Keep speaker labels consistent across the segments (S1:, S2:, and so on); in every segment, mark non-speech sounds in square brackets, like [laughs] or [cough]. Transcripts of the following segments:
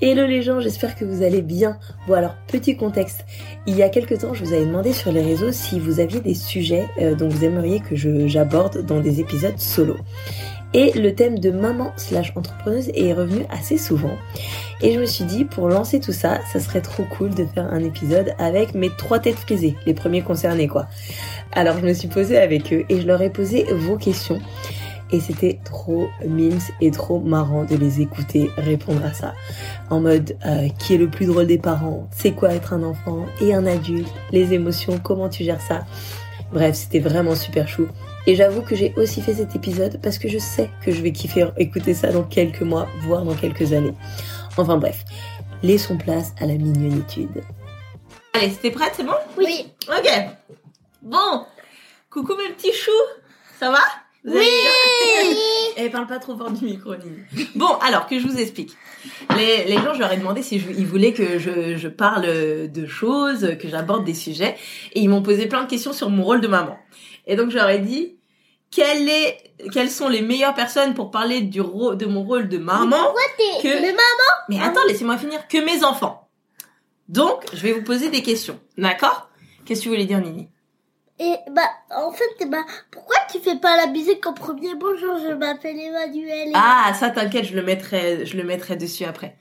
S1: Hello les gens, j'espère que vous allez bien. Bon alors, petit contexte. Il y a quelques temps, je vous avais demandé sur les réseaux si vous aviez des sujets euh, dont vous aimeriez que j'aborde dans des épisodes solo. Et le thème de maman slash entrepreneuse est revenu assez souvent. Et je me suis dit, pour lancer tout ça, ça serait trop cool de faire un épisode avec mes trois têtes frisées, les premiers concernés quoi. Alors je me suis posée avec eux et je leur ai posé vos questions et c'était trop mimes et trop marrant de les écouter répondre à ça. En mode euh, qui est le plus drôle des parents, c'est quoi être un enfant et un adulte, les émotions, comment tu gères ça? Bref, c'était vraiment super chou. Et j'avoue que j'ai aussi fait cet épisode parce que je sais que je vais kiffer écouter ça dans quelques mois, voire dans quelques années. Enfin bref, laissons place à la mignonitude. Allez, c'était prête, c'est bon?
S2: Oui.
S1: Ok. Bon. Coucou mes petits choux. Ça va?
S2: Oui [laughs]
S1: Elle parle pas trop fort du micro, Bon, alors que je vous explique. Les, les gens, je leur ai demandé si ils voulaient que je, je parle de choses, que j'aborde des sujets, et ils m'ont posé plein de questions sur mon rôle de maman. Et donc je leur ai dit quelle est, quelles sont les meilleures personnes pour parler du de mon rôle de maman
S2: que mais maman
S1: Mais attends, laissez-moi finir. Que mes enfants. Donc, je vais vous poser des questions, d'accord? Qu'est-ce que tu voulais dire, Nini?
S2: Et bah, en fait, bah, pourquoi tu fais pas la musique en premier Bonjour, je m'appelle Emmanuel.
S1: Ah, ça t'inquiète, je le mettrai, je le mettrai dessus après.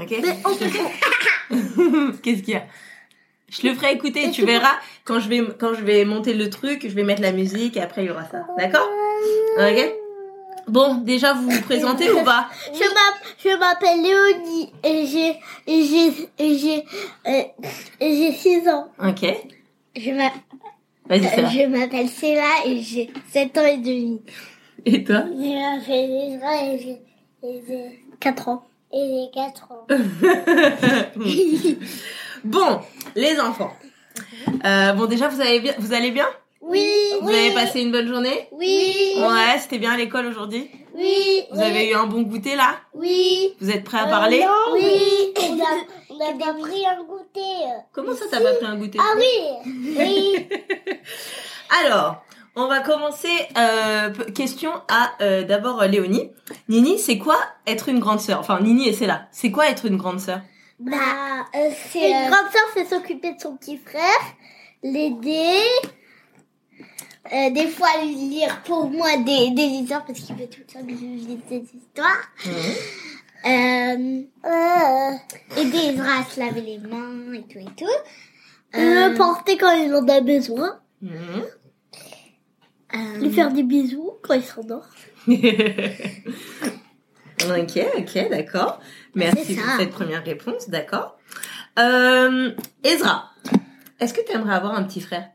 S1: Ok?
S2: Mais [laughs]
S1: Qu'est-ce qu'il y a? Je le ferai écouter, tu verras quand je vais quand je vais monter le truc, je vais mettre la musique et après il y aura ça. D'accord? Ok? Bon, déjà vous vous présentez ou pas? [laughs]
S2: Je m'appelle Léonie et j'ai et j'ai et j'ai et j'ai 6 ans.
S1: OK.
S2: Je m'appelle euh, je m'appelle Céla et j'ai 7 ans et demi.
S1: Et toi?
S2: Je m'appelle Ezra et j'ai 4 ans. Et j'ai 4 ans. [laughs]
S1: bon, les enfants. Euh, bon, déjà, vous allez bien, vous allez bien?
S2: Oui.
S1: Vous avez passé une bonne journée?
S2: Oui.
S1: Ouais, c'était bien à l'école aujourd'hui?
S2: Oui.
S1: Vous avez eu un bon goûter là?
S2: Oui.
S1: Vous êtes prêts à parler?
S2: Euh, Oui. On a, on a pas pris un goûter.
S1: Comment ça, t'as pas pris un goûter
S2: Ah oui. Oui. [laughs]
S1: Alors, on va commencer. Euh, question à euh, d'abord Léonie. Nini, c'est quoi être une grande sœur? Enfin, Nini et c'est là. C'est quoi être une grande sœur?
S2: Bah, euh, c'est une grande sœur, c'est s'occuper de son petit frère, l'aider. Euh, des fois lire pour moi des, des histoires parce qu'il fait tout le temps que je lis des histoires.
S1: Mmh.
S2: Euh, euh, aider Ezra à se laver les mains et tout et tout. Euh, le porter quand il en a besoin.
S1: Mmh.
S2: Euh, lui faire des bisous quand il s'endort. [laughs]
S1: ok, ok, d'accord. Merci pour cette première réponse, d'accord. Euh, Ezra, est-ce que tu aimerais avoir un petit frère?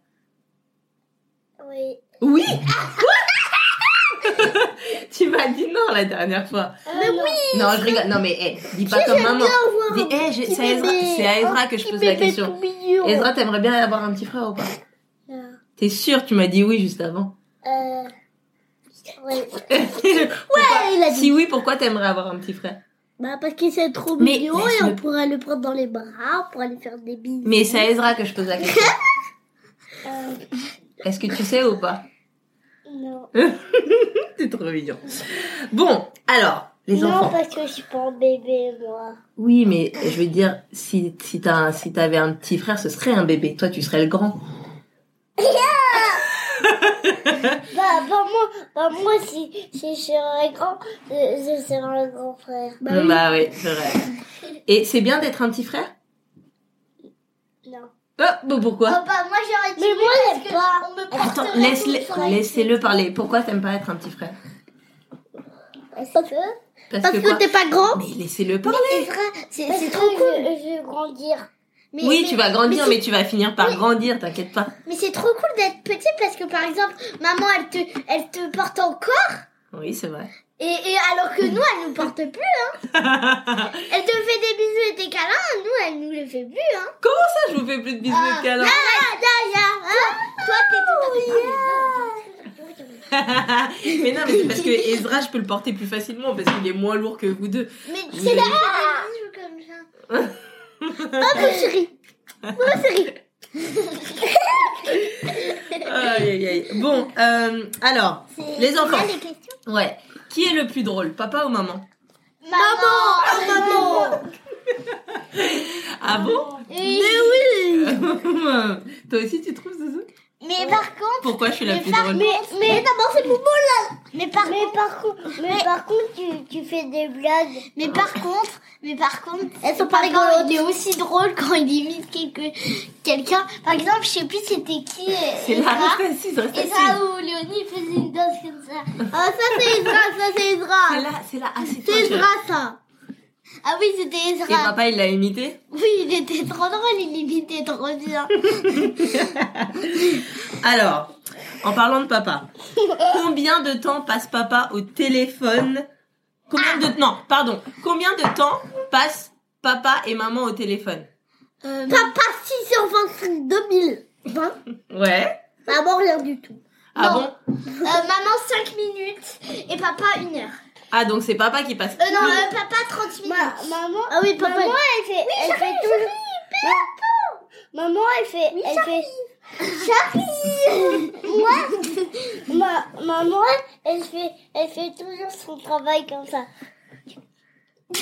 S2: Oui.
S1: Oui? [laughs] [laughs] Tu m'as dit non la dernière fois.
S2: mais oui
S1: Non, je rigole. Non, mais hey, dis pas comme maman. Dis, hey, c'est à Ezra, à Ezra que je pose la question. Ezra, t'aimerais bien avoir un petit frère ou pas? T'es sûr Tu m'as dit oui juste avant.
S2: Euh... Ouais. [laughs] il a dit.
S1: Si oui, pourquoi t'aimerais avoir un petit frère?
S2: Bah parce qu'il c'est trop mignon et on pourrait le prendre dans les bras, on pourrait lui faire des bisous.
S1: Mais c'est à Ezra que je pose la question. [laughs]
S2: euh...
S1: Est-ce que tu sais ou pas?
S2: Non. [laughs]
S1: T'es trop mignon. Bon, alors, les
S2: non,
S1: enfants.
S2: Non, parce que je suis pas un bébé, moi.
S1: Oui, mais je veux dire, si, si t'as, si t'avais un petit frère, ce serait un bébé. Toi, tu serais le grand. [laughs]
S2: bah, bah, moi, bah, moi, si, si je serais grand, je serais un grand frère.
S1: Bah, bah, oui c'est vrai. Et c'est bien d'être un petit frère?
S2: Non.
S1: Ah, bon, pourquoi
S2: oh, bah, moi, j'aurais dit Mais moi, j'aime pas. On me
S1: Attends, laisse, laissez-le parler. Pourquoi t'aimes pas être un petit frère
S2: Parce que... Parce, Parce que, que t'es pas grand
S1: Mais laissez-le parler
S2: C'est trop cool Je, je veux grandir.
S1: Mais, oui, mais, tu vas grandir, mais, mais, tu vas finir par grandir, t'inquiète pas.
S2: Mais c'est trop cool d'être petit parce que par exemple, maman, elle te, elle te porte encore.
S1: Oui, c'est vrai.
S2: Et, et, alors que nous, elle nous porte plus, hein. [laughs] elle te fait des bisous et des câlins, nous, elle nous les fait plus, hein.
S1: Comment ça, je vous fais plus de bisous et de câlins
S2: ah, ah, ah, ah, Toi, t'es tout [laughs]
S1: mais non, mais c'est parce que Ezra, je peux le porter plus facilement parce qu'il est moins lourd que vous deux.
S2: Mais c'est là, comme ça. Oh, mon chéri. Mon chéri. [laughs]
S1: aïe, aïe, aïe. Bon, euh, alors, les enfants. Ouais. Qui est le plus drôle, papa ou maman?
S2: Maman. Maman.
S1: Ah bon?
S2: Mais
S3: oui [laughs]
S1: Toi aussi tu trouves Zouzou?
S2: Mais par contre,
S1: Pourquoi je suis la
S2: mais
S1: plus
S2: par,
S1: drôle
S2: mais, mais d'abord c'est Boubou là. Mais par mais par contre, mais, par contre tu, tu fais des blagues. Mais par contre, mais par contre, elles sont pas rigolotes. Il est aussi drôle quand il imite quelque quelqu'un. Par exemple, je sais plus c'était qui. [laughs]
S1: C'est là, reste
S2: ça où Léonie faisait une danse comme ça. Ah ça c'est [laughs] Ezra, ça c'est
S1: C'est
S2: Ezra.
S1: là, c'est là, assieds-toi.
S2: C'est Ezra ça. Ah oui c'était
S1: Et papa il l'a imité
S2: Oui il était trop drôle, il imitait trop bien. [laughs]
S1: Alors, en parlant de papa, combien de temps passe papa au téléphone Combien de non, pardon, combien de temps passe papa et maman au téléphone
S2: Papa 6 sur 25 2020.
S1: Ouais.
S2: Maman rien du tout.
S1: Ah
S2: Non.
S1: bon
S2: Euh, maman 5 minutes et papa 1 heure.
S1: Ah donc c'est papa qui passe.
S2: Euh, non, euh, papa 30 minutes. maman, ah oui, papa. Maman, elle fait, elle fait toujours. Ma- Maman, elle fait, elle fait. Charlie. [laughs] Moi, [laughs] ma, maman, elle fait, elle fait toujours son travail comme ça. [laughs]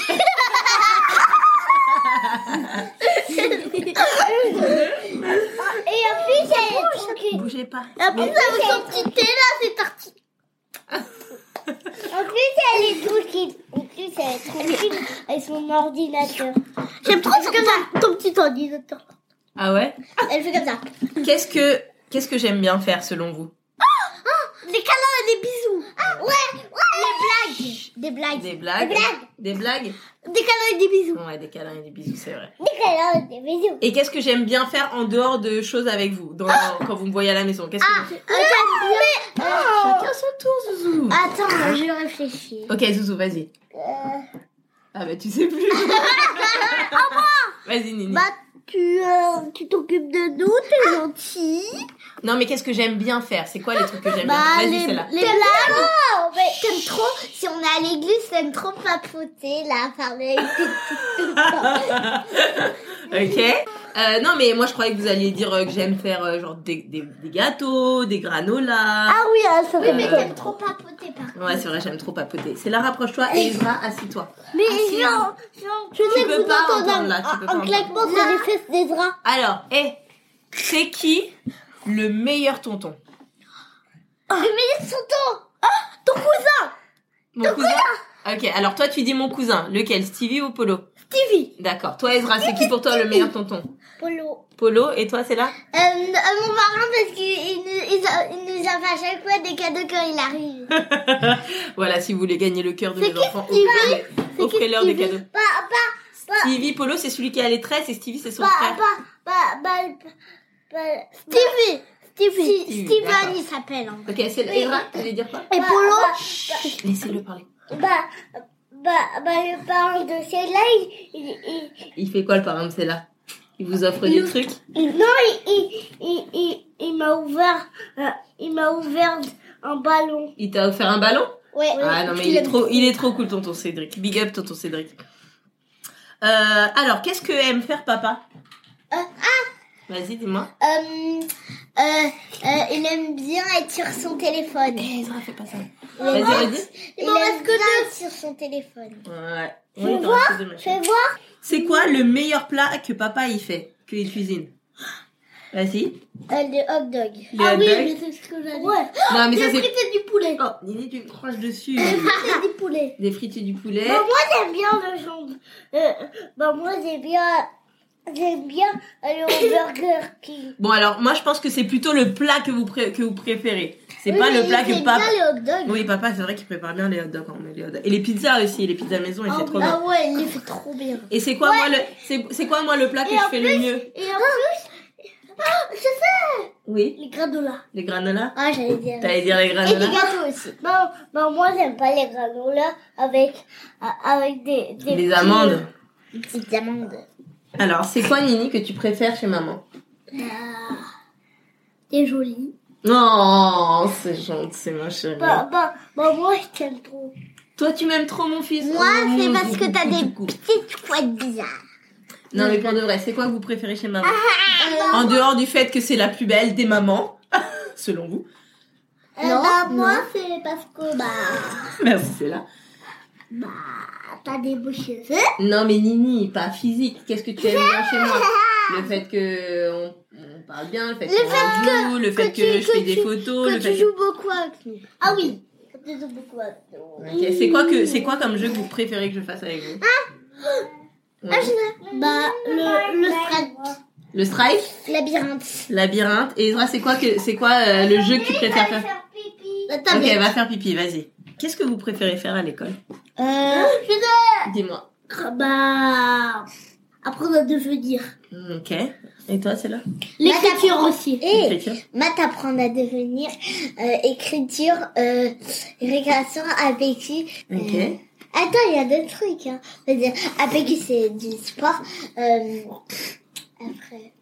S2: Et en plus, elle est tranquille.
S1: Bougez pas.
S2: En plus, avec son petit thé là, c'est parti. En plus, elle est tranquille. En plus, elle est tranquille avec son ordinateur. J'aime trop ce que ça. Ton petit ordinateur.
S1: Ah ouais?
S2: Elle fait comme ça.
S1: Qu'est-ce que qu'est-ce que j'aime bien faire selon vous?
S2: Des câlins et des bisous. ouais, ouais. Des blagues. Des blagues.
S1: Des blagues
S2: Des blagues.
S1: Des blagues
S2: Des câlins et des bisous.
S1: Ouais, des câlins et des bisous, c'est vrai.
S2: Des câlins et des bisous.
S1: Et qu'est-ce que j'aime bien faire en dehors de choses avec vous dans, Quand vous me voyez à la maison Qu'est-ce que vous faites
S2: Attends,
S1: Chacun son tour, Zouzou.
S2: Attends, je réfléchis.
S1: Ok, Zouzou, vas-y.
S2: Euh,
S1: Ah bah tu sais plus. [laughs] Vas-y, Nini.
S2: bah, tu euh, tu t'occupes de nous, t'es gentil.
S1: Non, mais qu'est-ce que j'aime bien faire? C'est quoi les trucs que j'aime
S2: Bah,
S1: bien?
S2: Les,
S1: Vas-y, c'est là.
S2: les blagues. T'aimes trop, si on est à l'église, t'aimes trop papoter, là, parler avec tes petites [laughs]
S1: Ok. Euh, non, mais moi je croyais que vous alliez dire euh, que j'aime faire euh, genre des, des, des gâteaux, des granolas.
S2: Ah oui, ah, ça
S1: Oui, mais
S2: t'aimes trop papoter, par contre.
S1: Ouais, c'est vrai, j'aime trop papoter. C'est là, rapproche-toi et Ezra, assis-toi.
S2: Mais genre, genre, je
S1: Tu peux pas entendre, là, tu peux
S2: un claquement sur les fesses d'Ezra.
S1: Alors, hé, c'est qui le meilleur tonton?
S2: Le meilleur tonton? Ah, ton cousin
S1: Mon cousin? Ok, alors toi tu dis mon cousin. Lequel? Stevie ou Polo?
S2: Stevie.
S1: D'accord. Toi Ezra, c'est qui pour toi le meilleur tonton?
S2: Polo.
S1: Polo et toi c'est là
S2: Euh, euh, mon parrain, parce qu'il il nous, nous a à chaque fois des cadeaux quand il arrive. [laughs]
S1: Voilà, si vous voulez gagner le cœur de mes enfants,
S2: Stevie
S1: offrez-leur des
S2: Stevie
S1: cadeaux.
S2: Bah, bah, bah,
S1: Stevie, Polo, c'est celui qui a les tresses et Stevie, c'est son
S2: bah,
S1: frère.
S2: bah, bah, bah, bah, Stevie. Stevie.
S1: Stevie,
S2: Steven,
S1: d'accord.
S2: il s'appelle.
S1: Ok, c'est Ezra, tu voulais dire quoi
S2: Et Polo
S1: Laissez-le parler.
S2: Bah, bah, bah, le parrain de celle-là, il, il, il,
S1: Il fait quoi le parrain de là Il vous offre des
S2: Il-
S1: trucs
S2: il- non, il, il, il, il, il m'a ouvert, euh, il m'a ouvert un ballon.
S1: Il t'a offert un ballon?
S2: Ouais.
S1: Ah non mais il est trop, il est trop cool tonton Cédric. Big up tonton Cédric. Euh, alors, qu'est-ce que aime faire papa?
S2: Euh,
S1: Vas-y, dis-moi.
S2: Euh, euh, euh, il aime bien être sur son téléphone.
S1: Eh, Ezra, fais pas ça.
S2: Il
S1: Vas-y,
S2: aime-
S1: vas-y.
S2: Il aime bien être sur son téléphone.
S1: Ouais.
S2: Fais voir, Fais voir.
S1: C'est quoi le meilleur plat que papa il fait, qu'il cuisine? Vas-y.
S2: Euh, le hot dog.
S1: Le hot dog.
S2: c'est ce que j'allais Ouais.
S1: Non, mais ça c'est.
S2: frites du poulet.
S1: Oh, Nini, tu me croches dessus.
S2: frites du poulet.
S1: Des frites et du poulet.
S2: Bah, moi, j'aime bien le genre. Euh, bah, moi, j'aime bien. J'aime bien au Burger King.
S1: Bon, alors, moi je pense que c'est plutôt le plat que vous, pré- que vous préférez. C'est
S2: Oui,
S1: pas
S2: mais
S1: le plat
S2: il fait
S1: que papa.
S2: bien les hot dogs.
S1: Oui, papa, c'est vrai qu'il prépare bien les hot dogs. hein, mais les hot dogs. Et les pizzas aussi, les pizzas maison, il fait trop bien.
S2: Ah ouais, il les fait trop bien.
S1: Et c'est quoi, moi, le, c'est, c'est quoi, moi, le plat que
S2: Et
S1: je
S2: en
S1: fais le mieux
S2: Et en plus, ah, je sais,
S1: Oui.
S2: les granolas.
S1: Les granolas
S2: Ah, j'allais dire.
S1: T'allais dire les
S2: Et des
S1: granolas
S2: gâteaux aussi. Non, non, moi j'aime pas les granolas avec, avec des, des,
S1: Des
S2: petits-
S1: amandes.
S2: Des petites amandes.
S1: Alors, c'est quoi, Nini, que tu préfères chez maman?
S2: Ah, T'es jolie.
S1: Non, c'est gentil, c'est ma chérie.
S2: Bah, bah, bah, moi je t'aime trop.
S1: Toi, tu m'aimes trop, mon fils
S2: Moi,
S1: Oh,
S2: c'est parce que t'as des petites couettes bizarres.
S1: Non, mais pour de vrai, c'est quoi que vous préférez chez maman?
S2: Euh,
S1: En dehors du fait que c'est la plus belle des mamans, [laughs] selon vous.
S2: euh, bah, moi c'est parce que, bah. [laughs]
S1: Merci, c'est là.
S2: Bah, t'as des beaux cheveux.
S1: Non, mais Nini, pas physique. Qu'est-ce que tu aimes bien chez moi? [laughs] Le fait que on, on parle bien, le fait
S2: Le fait
S1: joue, le fait
S2: que
S1: que,
S2: tu-
S1: je fais
S2: que
S1: des photos,
S2: que
S1: le
S2: tu
S1: fait
S2: joues beaucoup avec nous. Ah oui, que tu joues beaucoup avec nous.
S1: Ok, C'est quoi que c'est quoi comme jeu que vous préférez que je fasse avec vous?
S2: Ah,
S1: Ouais.
S2: je sais. Bah, le, le strike.
S1: Le strike,
S2: Labyrinthe.
S1: labyrinthe. Et Ezra, c'est quoi que c'est quoi euh, le jeu que tu préfères faire?
S2: La
S1: Ok,
S2: tablette.
S1: va faire pipi, vas-y. Qu'est-ce que vous préférez faire à l'école
S2: Euh, je sais.
S1: Dis-moi.
S2: Bah, apprendre à devenir.
S1: Ok. Et toi, c'est là
S2: L'écriture aussi. Et
S1: L'écriture
S2: maths apprendre à devenir, euh, écriture, euh, récréation, APQ.
S1: Ok.
S2: Euh, attends, il y a d'autres trucs. Hein. C'est-à-dire, APQ c'est du sport. Euh, après,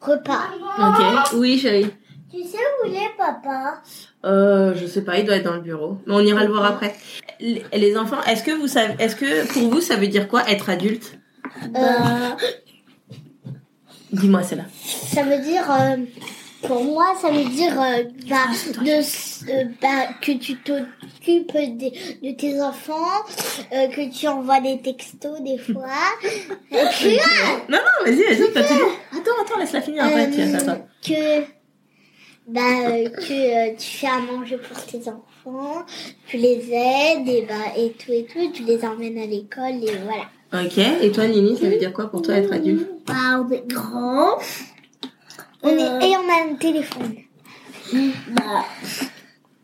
S2: repas.
S1: Ok. Oui, chérie.
S2: Tu sais où il est, papa?
S1: Euh, je sais pas, il doit être dans le bureau. Mais on ira le voir après. Les les enfants, est-ce que vous savez, est-ce que pour vous ça veut dire quoi être adulte?
S2: Euh,
S1: Dis-moi, c'est là.
S2: Ça veut dire, euh, pour moi, ça veut dire euh, bah, de, euh, bah, que tu t'occupes de, tes enfants, que tu envoies des textos des fois. [laughs]
S1: Non, non, vas-y, vas-y, t'as tout dit. Attends, attends, laisse-la finir après. Tiens, ça, ça.
S2: que bah, euh, que euh, tu fais à manger pour tes enfants, tu les aides et bah et tout et tout, tu les emmènes à l'école et voilà.
S1: Ok. Et toi, Nini, ça veut dire quoi pour toi être adulte
S2: Bah, on est grand. On est, et on a un téléphone. Bah,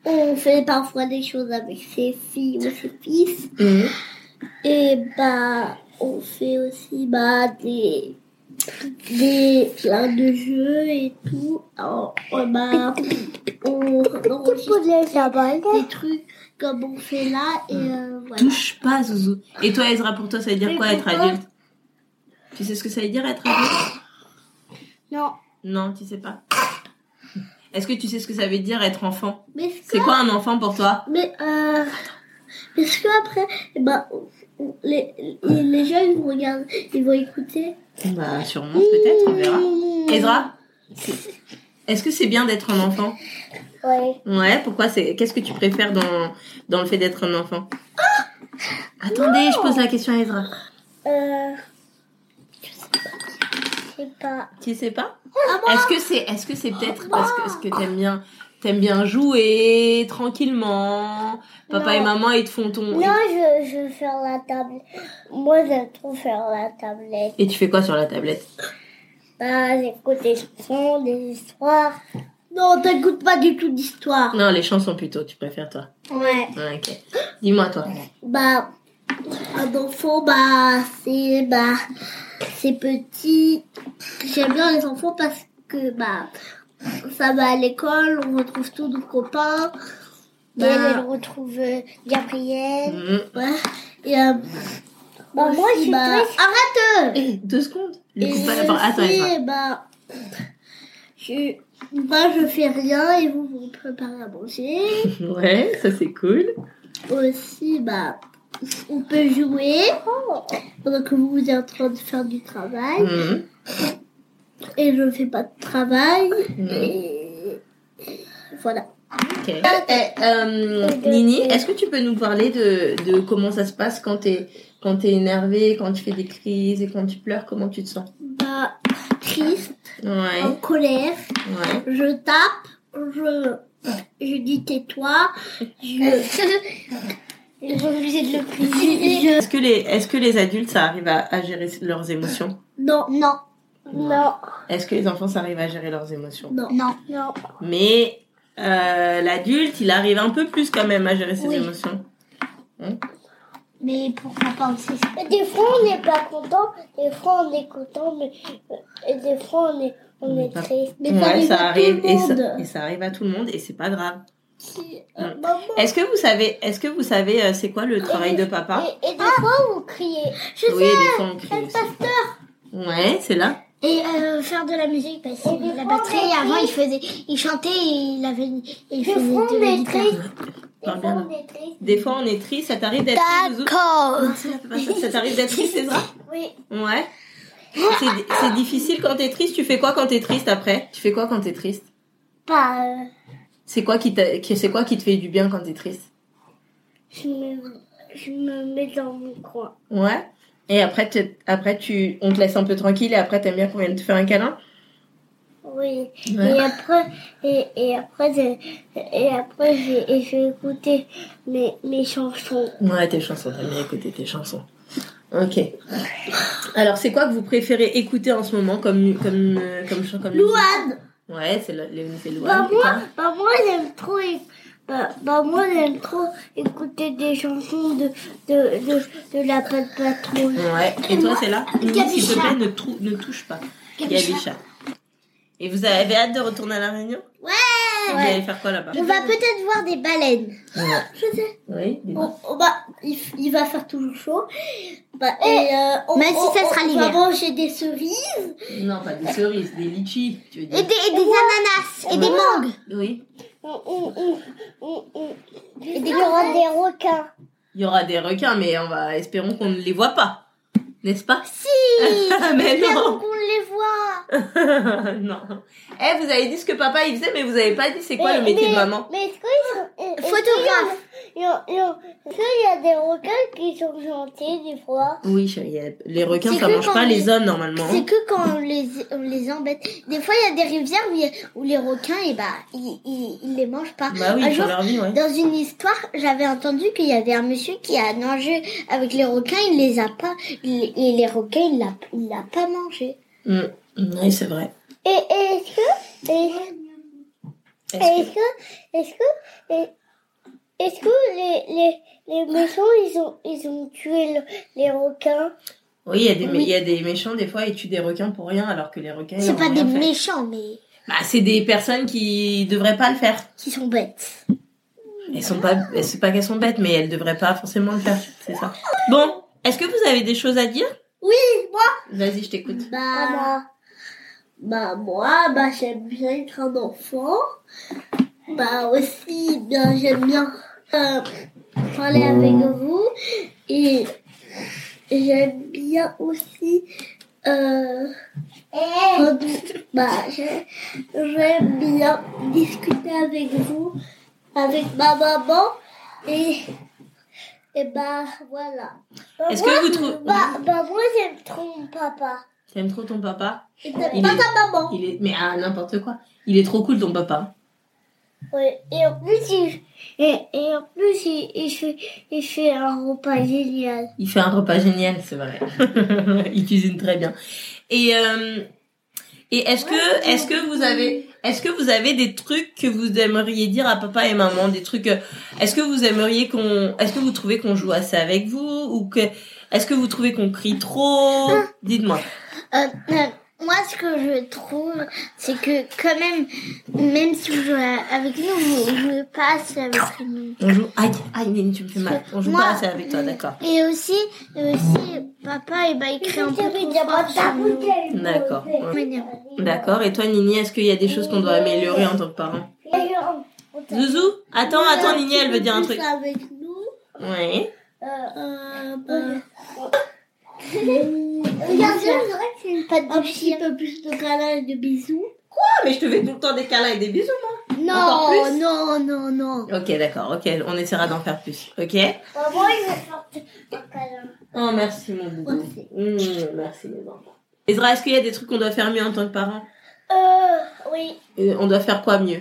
S2: on fait parfois des choses avec ses filles ou ses fils.
S1: Mhm.
S2: Et bah, on fait aussi bah, des, des plein de jeux et tout. Alors, on, bah, on enregistre des trucs comme on fait là et euh, voilà.
S1: Touche pas, Zouzou. Et toi, Ezra, pour toi, ça veut dire
S2: Mais
S1: quoi être adulte? Tu sais ce que ça veut dire être adulte?
S2: Non,
S1: Non, tu sais pas. Est-ce que tu sais ce que ça veut dire être enfant? C'est
S2: que-
S1: quoi un enfant pour toi?
S2: Mais euh, est-ce que après, eh ben, les, les, ils vont regarder, ils vont écouter.
S1: Bah, sûrement, peut-être, on verra. Ezra Est-ce que c'est bien d'être un enfant
S2: Ouais.
S1: Ouais, pourquoi c'est Qu'est-ce que tu préfères dans, dans le fait d'être un enfant Attendez, je pose la question à Ezra.
S2: Euh, je sais pas. Je sais pas.
S1: Tu sais pas Est-ce que c'est est-ce que c'est peut-être parce que, parce que t'aimes bien t'aimes bien jouer tranquillement Papa
S2: Non.
S1: et maman ils te font ton
S2: Non, je, je veux faire la tablette. Moi, j'aime trop faire la tablette.
S1: et tu fais quoi sur la tablette?
S2: Bah, j'écoute des chansons, des histoires. Non, t'écoutes pas du tout d'histoire.
S1: Non, les chansons plutôt, tu préfères toi.
S2: Ouais.
S1: Ouais, ok. Dis-moi toi.
S2: Bah, un enfant, bah, c'est, bah, c'est petit. J'aime bien les enfants parce que, bah, ça va à l'école, on retrouve tous nos copains. Et elle, elle retrouve euh, Gabriel.
S1: Mhm.
S2: Ouais. Et, euh, bah, moi, je suis Arrête!
S1: Eh, [laughs] deux secondes. Lui
S2: Et
S1: coupe pas la parole. Attends,
S2: bah, je, bah, je fais rien et vous vous préparez à manger. [laughs]
S1: Ouais, ça c'est cool.
S2: Aussi, bah, on peut jouer pendant que vous êtes en train de faire du travail.
S1: Mhm.
S2: Et je ne fais pas de travail. Et voilà.
S1: Eh, euh, Nini, est-ce que tu peux nous parler de, de comment ça se passe quand t'es quand t'es énervé, quand tu fais des crises et quand tu pleures, comment tu te sens?
S2: Bah, triste, en colère,
S1: ouais.
S2: je tape, je, je dis tais-toi, je, je suis obligée de le prier.
S1: Est-ce que les est-ce que les adultes ça arrive à, à gérer leurs émotions?
S2: Non, non, non,
S1: Est-ce que les enfants ça arrive à gérer leurs émotions?
S2: Non, non, non.
S1: Mais euh, l'adulte, il arrive un peu plus quand même à gérer ses
S2: Oui.
S1: émotions.
S2: Mais pourquoi pas aussi Des fois on n'est pas content, des fois on est content, mais et des fois on est on est
S1: Pas-
S2: triste. Mais
S1: ouais, ça
S2: à
S1: arrive
S2: tout le
S1: et ça,
S2: monde.
S1: et ça arrive à tout le monde et c'est pas grave.
S2: Si, euh, maman.
S1: Est-ce que vous savez est-ce que vous savez euh, c'est quoi le travail de papa?
S2: Et, et des fois vous criez. Je
S1: Oui,
S2: sais.
S1: des fois on crie
S2: le
S1: aussi.
S2: pasteur.
S1: Ouais, c'est là.
S2: Et euh, faire de la musique parce que la batterie avant il faisait il chantait et il avait il faisait de la guitare.
S1: Des fois on est triste, ça t'arrive d'être triste
S2: D'accord.
S1: Ça. T'arrive d'être triste, Ezra [laughs]
S2: Oui.
S1: Ouais. C'est difficile quand t'es triste. Tu fais quoi quand t'es triste après? Tu fais quoi quand t'es triste?
S2: Pas euh,
S1: C'est quoi qui- c'est quoi qui te fait du bien quand t'es triste?
S2: je me je me mets dans mon coin.
S1: Ouais. Et après, après tu, on te laisse un peu tranquille et après, t'aimes bien qu'on vienne te faire un câlin?
S2: Oui.
S1: Ouais.
S2: Et après, et, et après, et après, vais écouter mes, mes chansons.
S1: Ouais, tes chansons, t'aimes bien écouter tes chansons. Ok. Alors, c'est quoi que vous préférez écouter en ce moment comme comme euh, comme comme
S2: Louane.
S1: Ouais, c'est c'est
S2: Bah
S1: Louane.
S2: moi, bah moi j'aime trop, éc- bah, bah moi j'aime trop écouter des chansons de de de, de la Pat Patrouille.
S1: Ouais. Et toi, c'est là S'il te plaît, ne, trou- ne touche pas. Gabicha. Et vous avez hâte de retourner à la Réunion?
S2: Ouais.
S1: Vous allez faire quoi là-bas?
S2: On va peut-être voir des baleines.
S1: Ouais.
S2: Je sais.
S1: Oui. dis-moi.
S2: On, on va, il, f- il va faire toujours chaud. Bah, et, euh, on,
S4: Même si
S2: on-
S4: ça sera
S2: on
S4: l'hiver.
S2: va manger des cerises
S1: Non, pas des cerises, des litchis, tu veux dire.
S4: Et des, et des ananas et des mangues.
S1: Oui.
S2: On- on-
S4: Et des
S2: Il y aura des requins.
S1: Il y aura des requins, mais on va espérons qu'on ne les voit pas. N'est-ce pas?
S2: Si [laughs]
S1: Mais non
S2: qu'on les voit. [laughs]
S1: Non. Eh, vous avez dit ce que papa il faisait, mais vous avez pas dit c'est quoi
S2: Mais-
S1: le métier
S2: mais-
S1: de maman?
S2: Mais est-ce qu'ils sont... est-ce
S4: Photographe.
S2: qu'il y a- il y a- Est-ce qu'il y a des requins qui sont gentils des fois?
S1: Oui, chérie, il y a- les requins ça mange pas
S2: les-
S1: les hommes normalement.
S2: C'est que quand on les, on les embête. Des fois, il y a des rivières où, il où les requins, et bah, ils, ils, ils les mangent pas.
S1: Bah oui,
S2: Un jour,
S1: leur vie, ouais.
S2: Dans une histoire, j'avais entendu qu'il y avait un monsieur qui a nagé avec les requins, il les a pas, il- et les requins, il l'a, il l'a pas mangé.
S1: Mm. Oui, c'est vrai.
S2: Et, et est-ce que,
S1: Est-ce
S2: est-ce que, est-ce que, est-ce que les, les, les méchants, ils ont, ils ont tué le- les requins?
S1: Oui, il y, a des,
S2: Oui.
S1: y a des méchants, des fois, ils tuent des requins pour rien, alors que les requins,
S2: C'est pas des
S1: fait.
S2: méchants, mais
S1: Bah, c'est des personnes qui devraient pas le faire.
S2: qui sont bêtes.
S1: Elles sont pas, c'est pas qu'elles sont bêtes, mais elles devraient pas forcément le faire, c'est ça. Bon, est-ce que vous avez des choses à dire?
S2: Oui, moi.
S1: Vas-y, je t'écoute.
S2: Bah, bah moi, bah j'aime bien être un enfant. Bah aussi, bien j'aime bien euh, parler avec vous et j'aime bien aussi euh, [laughs] bah j'ai- j'aime bien discuter avec vous, avec ma maman et et bah voilà. Bah,
S1: Est-ce
S2: moi,
S1: que vous trouvez-
S2: Bah, bah moi j'aime trop mon papa.
S1: T'aimes trop ton papa
S2: Et t'aimes pas
S1: est-
S2: ta maman.
S1: Il est, mais ah, n'importe quoi. Il est trop cool ton papa.
S2: Ouais, et en plus, il, et, et en plus, il, il fait, il fait un repas génial.
S1: Il fait un repas génial, c'est vrai. [laughs] il cuisine très bien. Et euh, et est-ce que est-ce que vous avez est-ce que vous avez des trucs que vous aimeriez dire à papa et maman, des trucs euh, est-ce que vous aimeriez qu'on est-ce que vous trouvez qu'on joue assez avec vous ou que est-ce que vous trouvez qu'on crie trop? Dites-moi.
S2: Euh, euh, moi, ce que je trouve, c'est que quand même, même si vous jouez avec nous, vous jouez pas assez avec nous.
S1: On joue aïe aïe Nini, tu me fais mal. On joue
S2: Moi-
S1: pas assez avec toi, d'accord.
S2: Et aussi, et aussi, papa, il va écrire un peu trop.
S1: D'accord. D'accord. Et toi Nini, est-ce qu'il y a des choses qu'on doit améliorer en tant que parent Zouzou Attends, attends Nini, elle veut dire un truc.
S2: Avec nous.
S1: Oui.
S2: Euh, euh, Regarde, c'est vrai que c'est une patte de Un petit peu plus de câlins et de bisous.
S1: Ah, mais je te fais tout le temps des câlins et des bisous, moi. Encore
S2: Non,
S1: plus
S2: non, non, non.
S1: Ok, d'accord, ok, on essaiera d'en faire plus, ok
S2: moi, il va faire un câlin.
S1: Oh, merci mon boubou.
S2: Merci.
S1: Mmh, merci les enfants. Ezra, est-ce qu'il y a des trucs qu'on doit faire mieux en tant que parent?
S2: Euh, oui.
S1: Euh, On doit faire quoi mieux?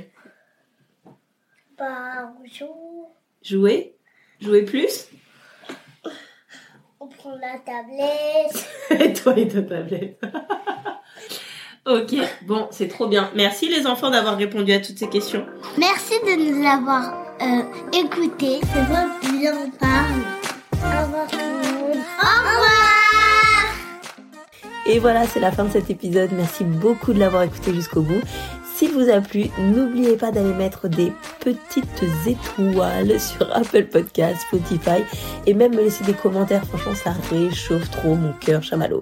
S2: Bah, bonjour.
S1: Jouer? Jouer plus?
S2: La tablette. [laughs]
S1: Et toi et ta tablette. [laughs] ok, bon, c'est trop bien. Merci les enfants d'avoir répondu à toutes ces questions.
S2: Merci de nous avoir euh, écoutés. C'est vrai, bien parle. Au revoir tout le monde. Au revoir.
S3: Et voilà, c'est la fin de cet épisode. Merci beaucoup de l'avoir écouté jusqu'au bout. Vous a plu, n'oubliez pas d'aller mettre des petites étoiles sur Apple Podcasts, Spotify et même me laisser des commentaires. Franchement, ça réchauffe trop mon cœur chamallow.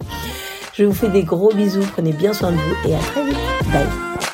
S3: Je vous fais des gros bisous, prenez bien soin de vous et à très vite. Bye.